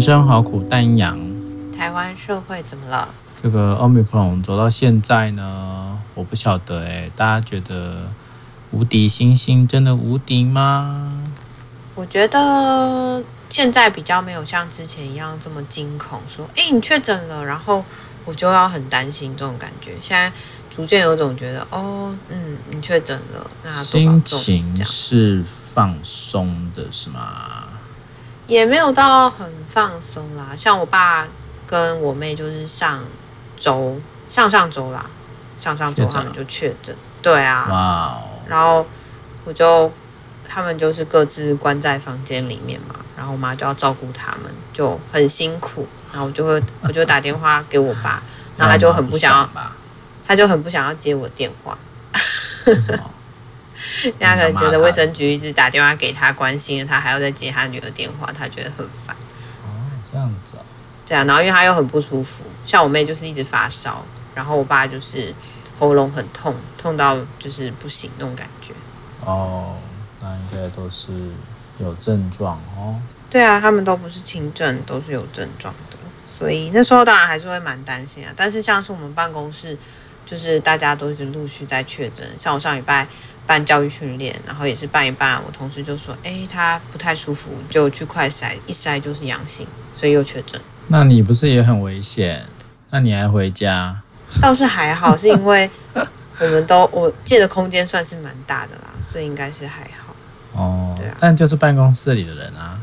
人生好苦，但阴阳。台湾社会怎么了？这个奥密克戎走到现在呢，我不晓得哎，大家觉得无敌星星真的无敌吗？我觉得现在比较没有像之前一样这么惊恐，说哎你确诊了，然后我就要很担心这种感觉。现在逐渐有种觉得哦，嗯，你确诊了，那心情是放松的，是吗？也没有到很放松啦，像我爸跟我妹就是上周、上上周啦，上上周他们就确诊，对啊，哇 Wow，然后我就他们就是各自关在房间里面嘛，然后我妈就要照顾他们，就很辛苦，然后我就会 我就打电话给我爸，然后他就很不想要，他就很不想要接我电话。人家可能觉得卫生局一直打电话给他关心，他还要再接他女儿电话，他觉得很烦。哦，这样子啊。对啊，然后因为他又很不舒服，像我妹就是一直发烧，然后我爸就是喉咙很痛，痛到就是不行那种感觉。哦，那应该都是有症状哦。对啊，他们都不是轻症，都是有症状的，所以那时候当然还是会蛮担心啊。但是像是我们办公室，就是大家都一直陆续在确诊，像我上礼拜。办教育训练，然后也是办一办，我同事就说：“哎，他不太舒服，就去快筛，一筛就是阳性，所以又确诊。”那你不是也很危险？那你还回家？倒是还好，是因为我们都我借的空间算是蛮大的啦，所以应该是还好。哦，对啊，但就是办公室里的人啊。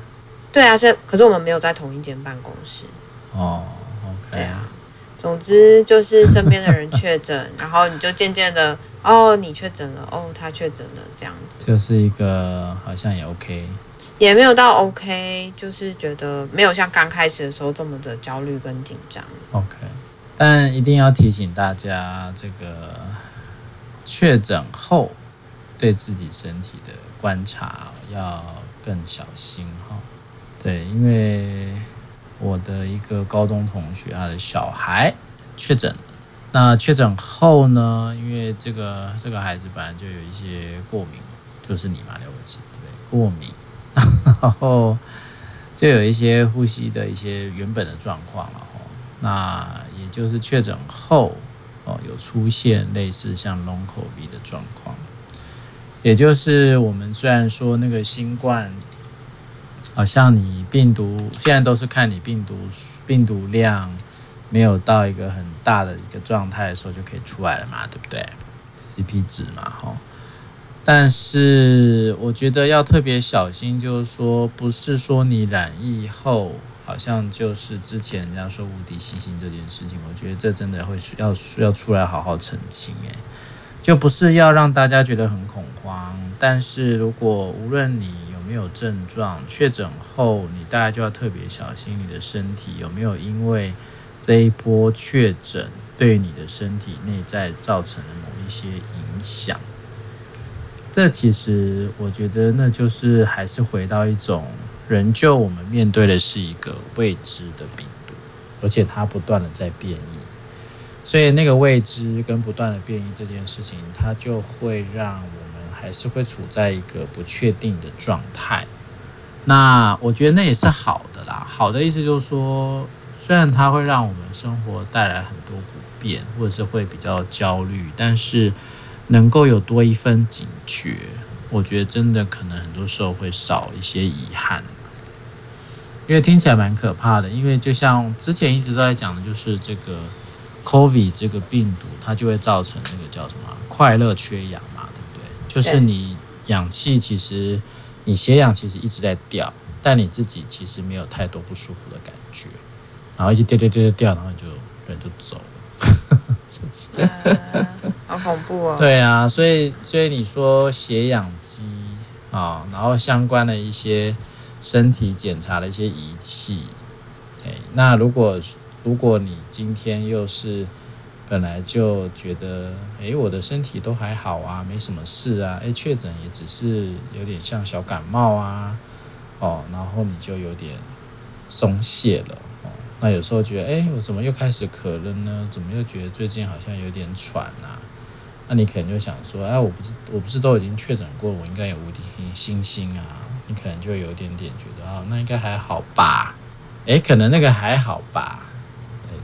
对啊，是，可是我们没有在同一间办公室。哦，OK。对啊，总之就是身边的人确诊，然后你就渐渐的。哦，你确诊了，哦，他确诊了，这样子就是一个好像也 OK，也没有到 OK，就是觉得没有像刚开始的时候这么的焦虑跟紧张。OK，但一定要提醒大家，这个确诊后对自己身体的观察要更小心哈。对，因为我的一个高中同学，他的小孩确诊。那确诊后呢？因为这个这个孩子本来就有一些过敏，就是你嘛，了不起，对不对？过敏，然后就有一些呼吸的一些原本的状况了哦。那也就是确诊后哦，有出现类似像 Long COVID 的状况，也就是我们虽然说那个新冠，好像你病毒现在都是看你病毒病毒量。没有到一个很大的一个状态的时候就可以出来了嘛，对不对？CP 值嘛，哈。但是我觉得要特别小心，就是说，不是说你染疫后好像就是之前人家说无敌星星这件事情，我觉得这真的会需要需要出来好好澄清，诶，就不是要让大家觉得很恐慌。但是如果无论你没有症状，确诊后你大概就要特别小心你的身体有没有因为。这一波确诊对你的身体内在造成了某一些影响，这其实我觉得那就是还是回到一种，仍旧我们面对的是一个未知的病毒，而且它不断的在变异，所以那个未知跟不断的变异这件事情，它就会让我还是会处在一个不确定的状态。那我觉得那也是好的啦，好的意思就是说。虽然它会让我们生活带来很多不便，或者是会比较焦虑，但是能够有多一份警觉，我觉得真的可能很多时候会少一些遗憾。因为听起来蛮可怕的，因为就像之前一直都在讲的，就是这个 COVID 这个病毒，它就会造成那个叫什么快乐缺氧，就是你氧气其实你血氧其实一直在掉，但你自己其实没有太多不舒服的感觉。然后一直掉掉掉掉掉，然后你就人就走了，呃，好恐怖哦！对啊，所以所以你说血氧机啊，然后相关的一些身体检查的一些仪器，哎，那如果如果你今天又是本来就觉得，哎，我的身体都还好啊，没什么事啊，哎，确诊也只是有点像小感冒啊，哦，然后你就有点松懈了。哦那有时候觉得，哎，我怎么又开始咳了呢？怎么又觉得最近好像有点喘啊？那你可能就想说，哎，我不是我不是都已经确诊过，我应该有无敌星星啊？你可能就有点点觉得，啊，那应该还好吧？哎，可能那个还好吧，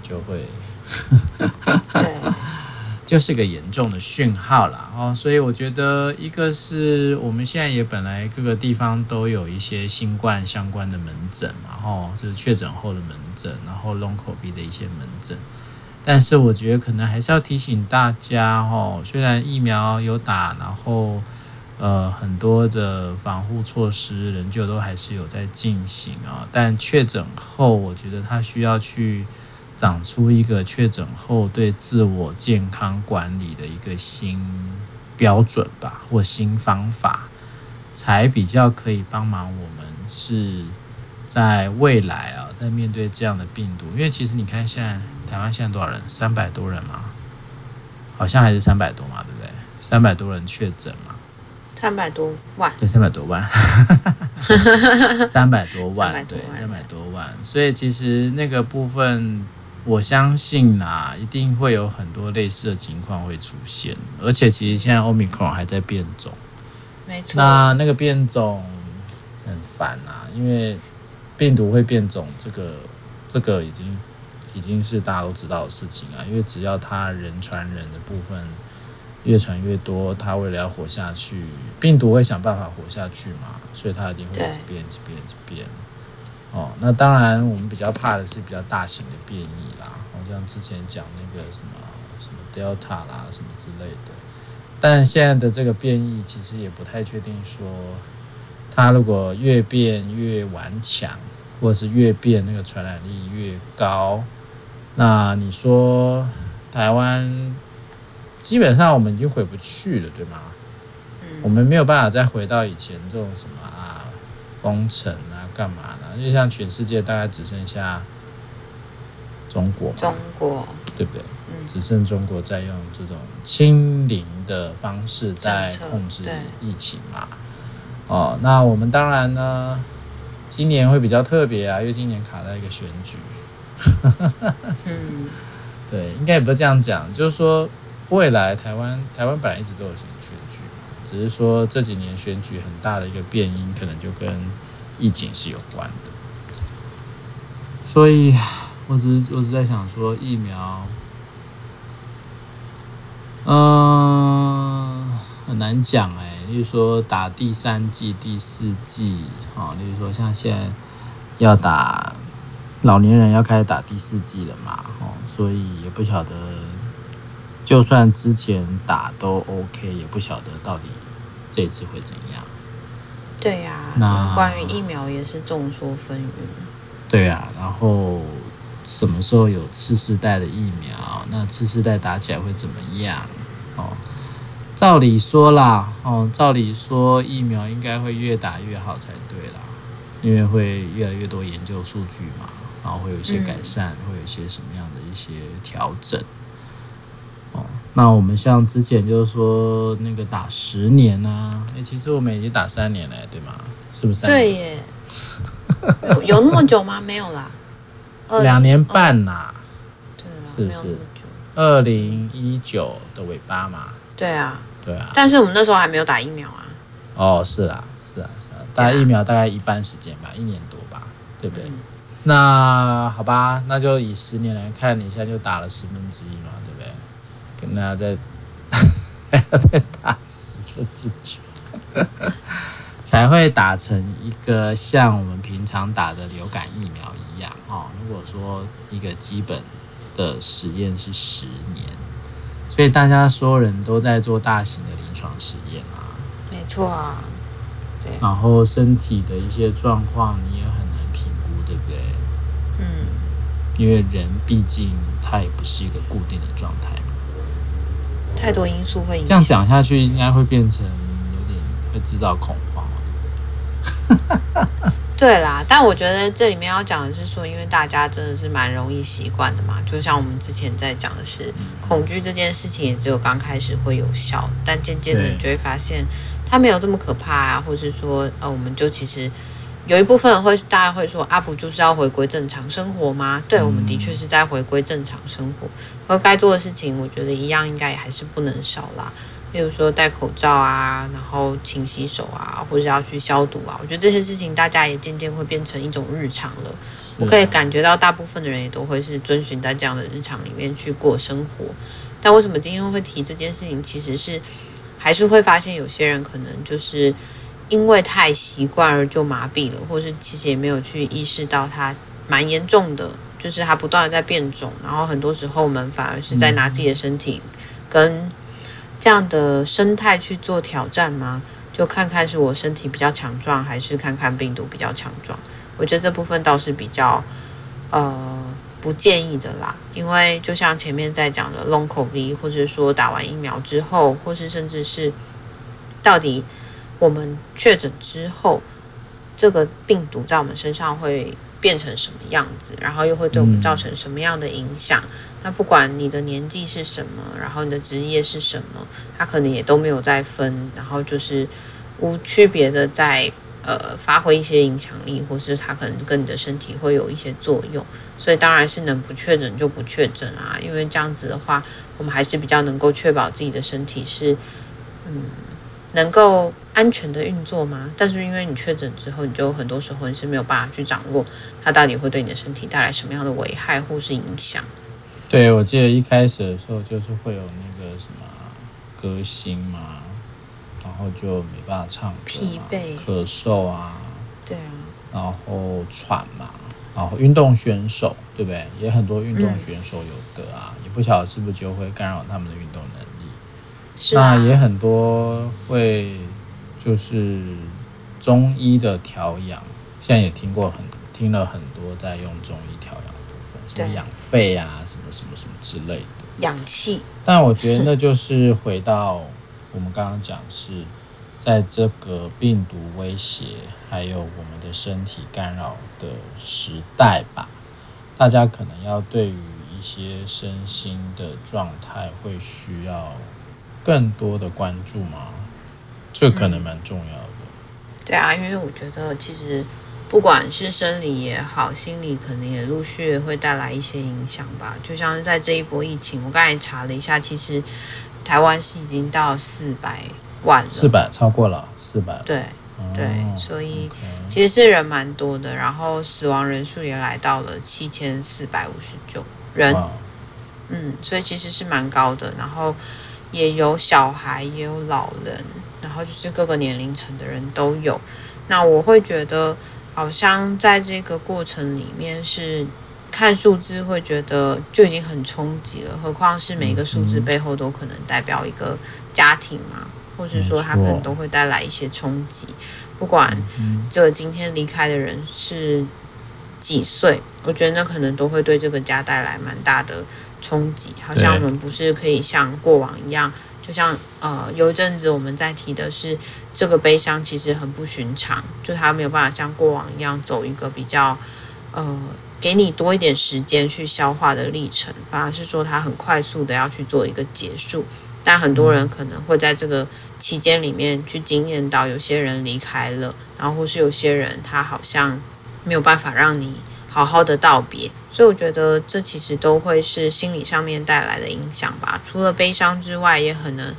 就会，就是个严重的讯号了哦。所以我觉得，一个是我们现在也本来各个地方都有一些新冠相关的门诊嘛，哦，就是确诊后的门诊，然后 Long COVID 的一些门诊。但是我觉得可能还是要提醒大家哦，虽然疫苗有打，然后呃很多的防护措施仍旧都还是有在进行啊，但确诊后，我觉得他需要去长出一个确诊后对自我健康管理的一个新标准吧，或新方法，才比较可以帮忙我们是在未来啊，在面对这样的病毒，因为其实你看现在。台湾现在多少人？三百多人吗？好像还是三百多嘛，对不对？三百多人确诊嘛？三百多万。对，三百多万。三百多万，对，三百多万。所以其实那个部分，我相信啊，一定会有很多类似的情况会出现。而且其实现在 Omicron 还在变种，没错。那那个变种很烦啊，因为病毒会变种，这个这个已经。已经是大家都知道的事情啊，因为只要他人传人的部分越传越多，它为了要活下去，病毒会想办法活下去嘛，所以它一定会一直变、一直变、一直变。哦，那当然我们比较怕的是比较大型的变异啦，好像之前讲那个什么什么 Delta 啦什么之类的，但现在的这个变异其实也不太确定说，它如果越变越顽强，或者是越变那个传染力越高。那你说台湾基本上我们已经回不去了，对吗？嗯，我们没有办法再回到以前这种什么啊封城啊干嘛的？就像全世界大概只剩下中国，中国对不对？嗯，只剩中国在用这种清零的方式在控制疫情嘛。哦，那我们当然呢，今年会比较特别啊，因为今年卡在一个选举。嗯，对，应该也不是这样讲，就是说未来台湾台湾本来一直都有选举，只是说这几年选举很大的一个变因，可能就跟疫情是有关的。所以，我只是我只在想说疫苗，嗯、很难讲哎，例如说打第三剂、第四剂哦，例如说像现在要打。老年人要开始打第四剂了嘛？哦，所以也不晓得，就算之前打都 OK，也不晓得到底这次会怎样。对呀、啊，那关于疫苗也是众说纷纭。对啊，然后什么时候有次世代的疫苗？那次世代打起来会怎么样？哦，照理说啦，哦，照理说疫苗应该会越打越好才对啦，因为会越来越多研究数据嘛。然后会有一些改善，嗯、会有一些什么样的一些调整？哦，那我们像之前就是说那个打十年呢、啊？哎，其实我们已经打三年了，对吗？是不是三年？对耶，有有那么久吗？没有啦，两年半啦，对啊，是不是？二零一九的尾巴嘛？对啊，对啊。但是我们那时候还没有打疫苗啊。哦，是啊，是啊，是啊，打疫苗大概一半时间吧，一年多吧，对不对？嗯那好吧，那就以十年来看，你现在就打了十分之一嘛？跟大家再还要再打十分之九，才会打成一个像我们平常打的流感疫苗一样哦。如果说一个基本的实验是十年，所以大家所有人都在做大型的临床实验啊。没错啊，对。然后身体的一些状况，你也很难评估，对不对？嗯。因为人毕竟他也不是一个固定的状态嘛，太多因素会影响。这样讲下去，应该会变成有点会制造恐慌，对不对？对啦，但我觉得这里面要讲的是说，因为大家真的是蛮容易习惯的嘛，就像我们之前在讲的是，恐惧这件事情也只有刚开始会有效，但渐渐的你就会发现它没有这么可怕啊，或是说呃，我们就其实。有一部分人会，大家会说，啊，不就是要回归正常生活吗？对，我们的确是在回归正常生活，和该做的事情，我觉得一样，应该也还是不能少啦。例如说戴口罩啊，然后勤洗手啊，或者要去消毒啊。我觉得这些事情大家也渐渐会变成一种日常了。我可以感觉到大部分的人也都会是遵循在这样的日常里面去过生活。但为什么今天会提这件事情？其实是还是会发现有些人可能就是因为太习惯而就麻痹了，或是其实也没有去意识到它蛮严重的，就是它不断的在变种。然后很多时候我们反而是在拿自己的身体跟这样的生态去做挑战吗？就看看是我身体比较强壮，还是看看病毒比较强壮？我觉得这部分倒是比较呃不建议的啦，因为就像前面在讲的 Long COVID，或者说打完疫苗之后，或是甚至是到底我们确诊之后，这个病毒在我们身上会变成什么样子，然后又会对我们造成什么样的影响？那不管你的年纪是什么，然后你的职业是什么，他可能也都没有再分，然后就是无区别的在呃发挥一些影响力，或是他可能跟你的身体会有一些作用，所以当然是能不确诊就不确诊啊，因为这样子的话，我们还是比较能够确保自己的身体是嗯能够安全的运作吗。但是因为你确诊之后，你就很多时候你是没有办法去掌握它到底会对你的身体带来什么样的危害或是影响。对，我记得一开始的时候就是会有那个什么歌星嘛，然后就没办法唱歌，疲惫、咳嗽啊，对啊，然后喘嘛，然后运动选手对不对？也很多运动选手有得啊，嗯、也不晓得是不是就会干扰他们的运动。是啊，那也很多会就是中医的调养，现在也听过很听了很多在用中医调养的部分。什么养肺啊，什么什么什么之类的氧气。但我觉得那就是回到我们刚刚讲，是在这个病毒威胁还有我们的身体干扰的时代吧，大家可能要对于一些身心的状态会需要更多的关注吗？这可能蛮重要的。嗯。对啊，因为我觉得其实。不管是生理也好，心理可能也陆续会带来一些影响吧。就像是在这一波疫情，我刚才查了一下，其实台湾是已经到四百万了，四百超过了四百。对对，所以其实是人蛮多的，然后死亡人数也来到了七千四百五十九人。嗯，所以其实是蛮高的。然后也有小孩，也有老人，然后就是各个年龄层的人都有。那我会觉得。好像在这个过程里面，是看数字会觉得就已经很冲击了，何况是每个数字背后都可能代表一个家庭嘛，或是说他可能都会带来一些冲击。不管这今天离开的人是几岁，我觉得那可能都会对这个家带来蛮大的冲击。好像我们不是可以像过往一样。就像呃，有一阵子我们在提的是这个悲伤其实很不寻常，就他没有办法像过往一样走一个比较呃，给你多一点时间去消化的历程，反而是说他很快速的要去做一个结束。但很多人可能会在这个期间里面去经验到有些人离开了，然后或是有些人他好像没有办法让你。好好的道别，所以我觉得这其实都会是心理上面带来的影响吧。除了悲伤之外，也可能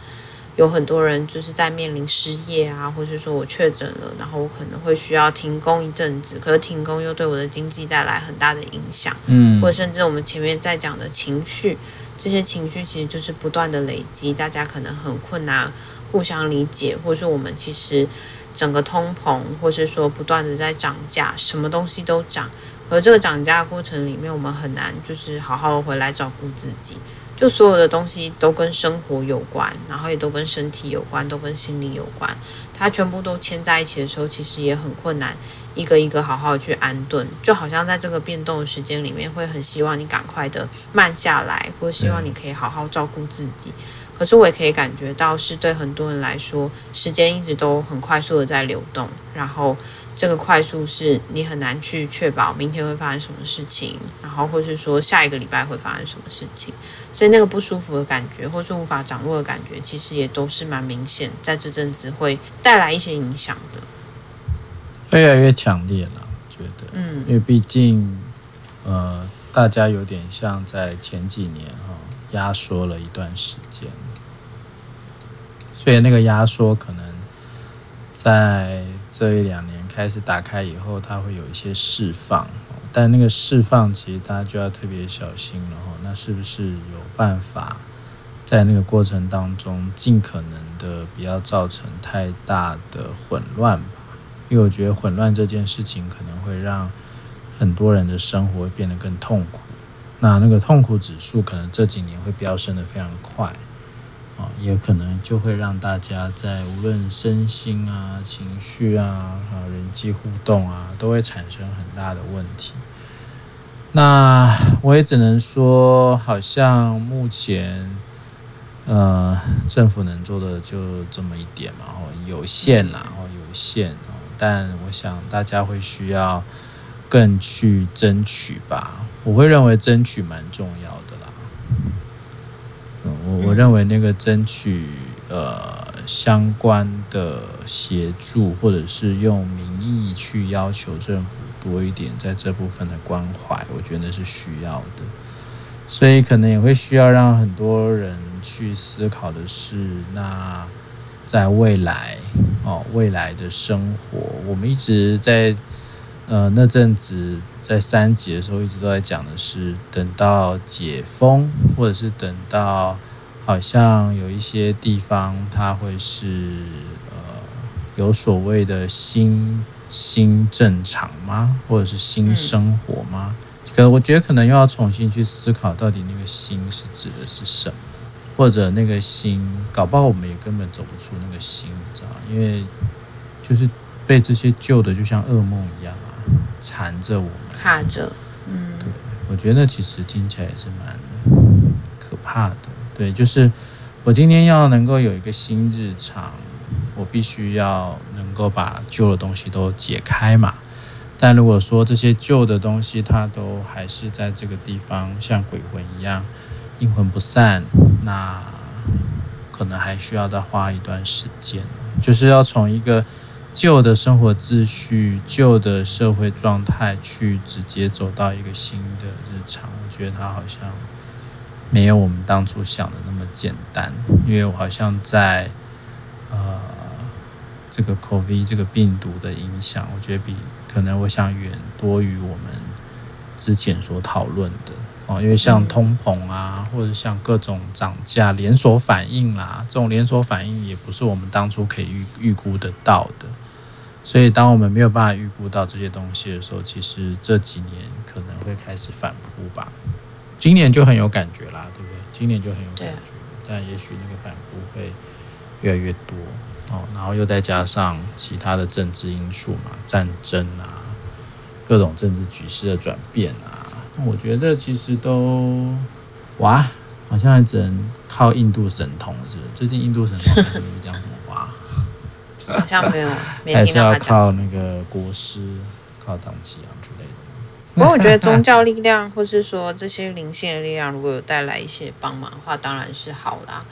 有很多人就是在面临失业啊，或是说我确诊了，然后我可能会需要停工一阵子，可是停工又对我的经济带来很大的影响。嗯，或者甚至我们前面在讲的情绪，这些情绪其实就是不断的累积，大家可能很困难互相理解，或是说我们其实整个通膨，或是说不断的在涨价，什么东西都涨。而这个涨价过程里面，我们很难就是好好的回来照顾自己，就所有的东西都跟生活有关，然后也都跟身体有关，都跟心理有关。它全部都牵在一起的时候，其实也很困难，一个一个好好的去安顿。就好像在这个变动的时间里面，会很希望你赶快的慢下来，或希望你可以好好照顾自己。可是我也可以感觉到，是对很多人来说，时间一直都很快速的在流动，然后。这个快速是你很难去确保明天会发生什么事情，然后或是说下一个礼拜会发生什么事情，所以那个不舒服的感觉，或是无法掌握的感觉，其实也都是蛮明显，在这阵子会带来一些影响的。越来越强烈了，我觉得，嗯，因为毕竟，呃，大家有点像在前几年哈压缩了一段时间，所以那个压缩可能在这一两年开始打开以后，它会有一些释放，但那个释放其实大家就要特别小心了哈。那是不是有办法在那个过程当中，尽可能的不要造成太大的混乱？因为我觉得混乱这件事情可能会让很多人的生活变得更痛苦。那那个痛苦指数可能这几年会飙升得非常快，啊，也可能就会让大家在无论身心啊、情绪啊、啊人际互动啊，都会产生很大的问题。那我也只能说，好像目前，呃，政府能做的就这么一点嘛，哦，有限啦，哦，有限，但我想大家会需要更去争取吧。我会认为争取蛮重要的。我我认为那个争取呃相关的协助，或者是用民意去要求政府多一点在这部分的关怀，我觉得是需要的。所以可能也会需要让很多人去思考的是，那在未来哦未来的生活，我们一直在。呃，那阵子在三级的时候，一直都在讲的是，等到解封，或者是等到好像有一些地方，它会是呃有所谓的新新正常吗？或者是新生活吗？可我觉得可能又要重新去思考，到底那个新是指的是什么，或者那个新，搞不好我们也根本走不出那个新，你知道吗？因为就是被这些旧的就像噩梦一样啊。缠着我们，卡着，嗯，对，我觉得其实听起来也是蛮可怕的。对，就是我今天要能够有一个新日常，我必须要能够把旧的东西都解开嘛。但如果说这些旧的东西它都还是在这个地方像鬼魂一样阴魂不散，那可能还需要再花一段时间，就是要从一个。旧的生活秩序、旧的社会状态，去直接走到一个新的日常，我觉得它好像没有我们当初想的那么简单。因为我好像在呃这个 COVID 这个病毒的影响，我觉得比可能我想远多于我们之前所讨论的哦。因为像通膨啊，或者像各种涨价连锁反应啦，这种连锁反应也不是我们当初可以预预估得到的。所以，当我们没有办法预估到这些东西的时候，其实这几年可能会开始反扑吧。今年就很有感觉啦，对不对？今年就很有感觉，但也许那个反扑会越来越多哦。然后又再加上其他的政治因素嘛，战争啊，各种政治局势的转变啊，我觉得其实都哇，好像还只能靠印度神童，是不是？最近印度神童还是没讲什么话。好像没有，没还是要靠那个国师，靠唐綺阳之类的。不过我觉得宗 教力量，或是说这些灵性的力量，如果有带来一些帮忙的话，当然是好啦。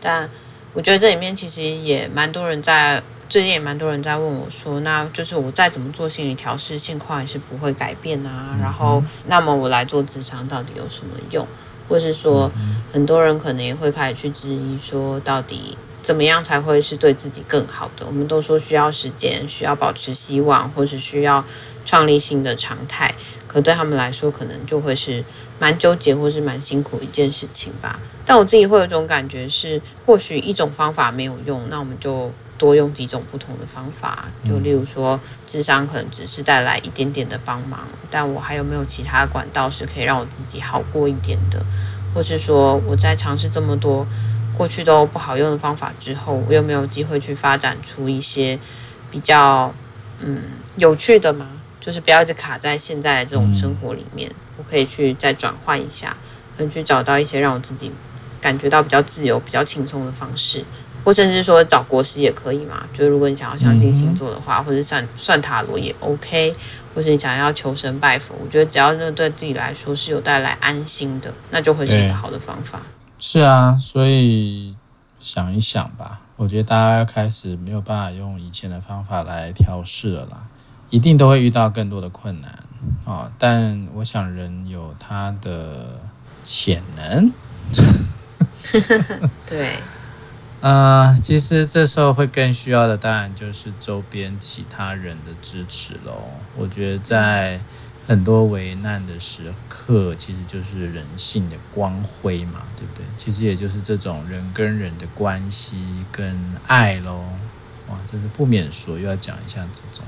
但我觉得这里面其实也蛮多人在，最近也蛮多人在问我说，那就是我再怎么做心理调试，现况还是不会改变啊。然后，那么我来做职场到底有什么用？或是说，很多人可能也会开始去质疑说，到底。怎么样才会是对自己更好的？我们都说需要时间，需要保持希望，或是需要创立新的常态。可对他们来说，可能就会是蛮纠结，或是蛮辛苦一件事情吧。但我自己会有一种感觉是，或许一种方法没有用，那我们就多用几种不同的方法。就例如说，智商可能只是带来一点点的帮忙，但我还有没有其他管道是可以让我自己好过一点的？或是说，我在尝试这么多。过去都不好用的方法之后，我有没有机会去发展出一些比较嗯有趣的吗？就是不要一直卡在现在的这种生活里面，我可以去再转换一下，可能去找到一些让我自己感觉到比较自由、比较轻松的方式，或甚至说找国师也可以嘛。就是如果你想要相信星座的话，或者算算塔罗也 OK，或者你想要求神拜佛，我觉得只要那对自己来说是有带来安心的，那就会是一个好的方法。是啊，所以想一想吧，我觉得大家开始没有办法用以前的方法来调试了啦，一定都会遇到更多的困难啊、哦。但我想人有他的潜能，对，呃，其实这时候会更需要的，当然就是周边其他人的支持喽。我觉得在很多危难的时刻，其实就是人性的光辉嘛，对不对？其实也就是这种人跟人的关系跟爱喽。哇，真是不免说，又要讲一下这种。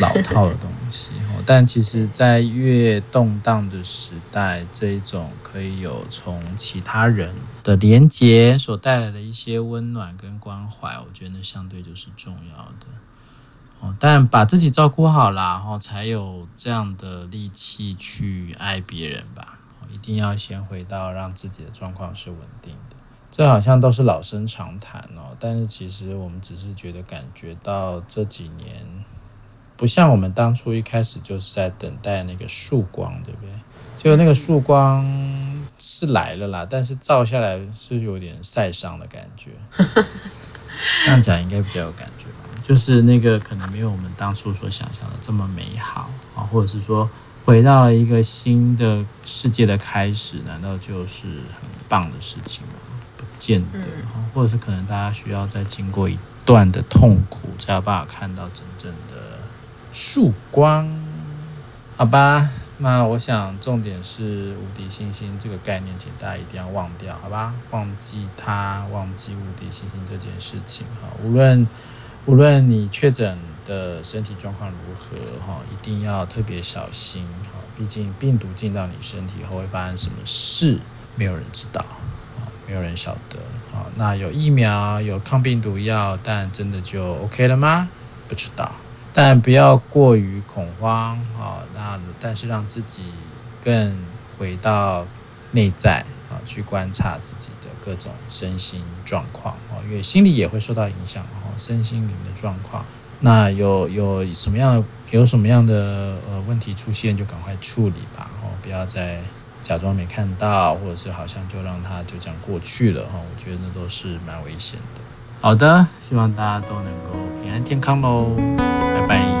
老套的东西，但其实，在越动荡的时代，这一种可以有从其他人的连接所带来的一些温暖跟关怀，我觉得那相对就是重要的。哦，但把自己照顾好啦，然后才有这样的力气去爱别人吧。一定要先回到让自己的状况是稳定的，这好像都是老生常谈哦。但是其实我们只是觉得感觉到这几年。不像我们当初一开始就是在等待那个曙光，对不对？就那个曙光是来了啦，但是照下来是有点晒伤的感觉。这样讲应该比较有感觉吧？就是那个可能没有我们当初所想象的这么美好啊，或者是说回到了一个新的世界的开始，难道就是很棒的事情吗？不见得，或者是可能大家需要再经过一段的痛苦，才有办法看到真正的。曙光，好吧，那我想重点是无敌星星这个概念，请大家一定要忘掉，好吧？忘记它，忘记无敌星星这件事情哈。无论无论你确诊的身体状况如何哈，一定要特别小心哈。毕竟病毒进到你身体后会发生什么事，没有人知道，啊没有人晓得。啊那有疫苗，有抗病毒药，但真的就 OK 了吗？不知道。但不要过于恐慌啊！那但是让自己更回到内在啊，去观察自己的各种身心状况啊，因为心理也会受到影响哦，身心灵的状况。那有有什么样的有什么样的呃问题出现，就赶快处理吧哦，不要再假装没看到，或者是好像就让它就这样过去了哈。我觉得那都是蛮危险的。好的，希望大家都能够平安健康喽。拜。拜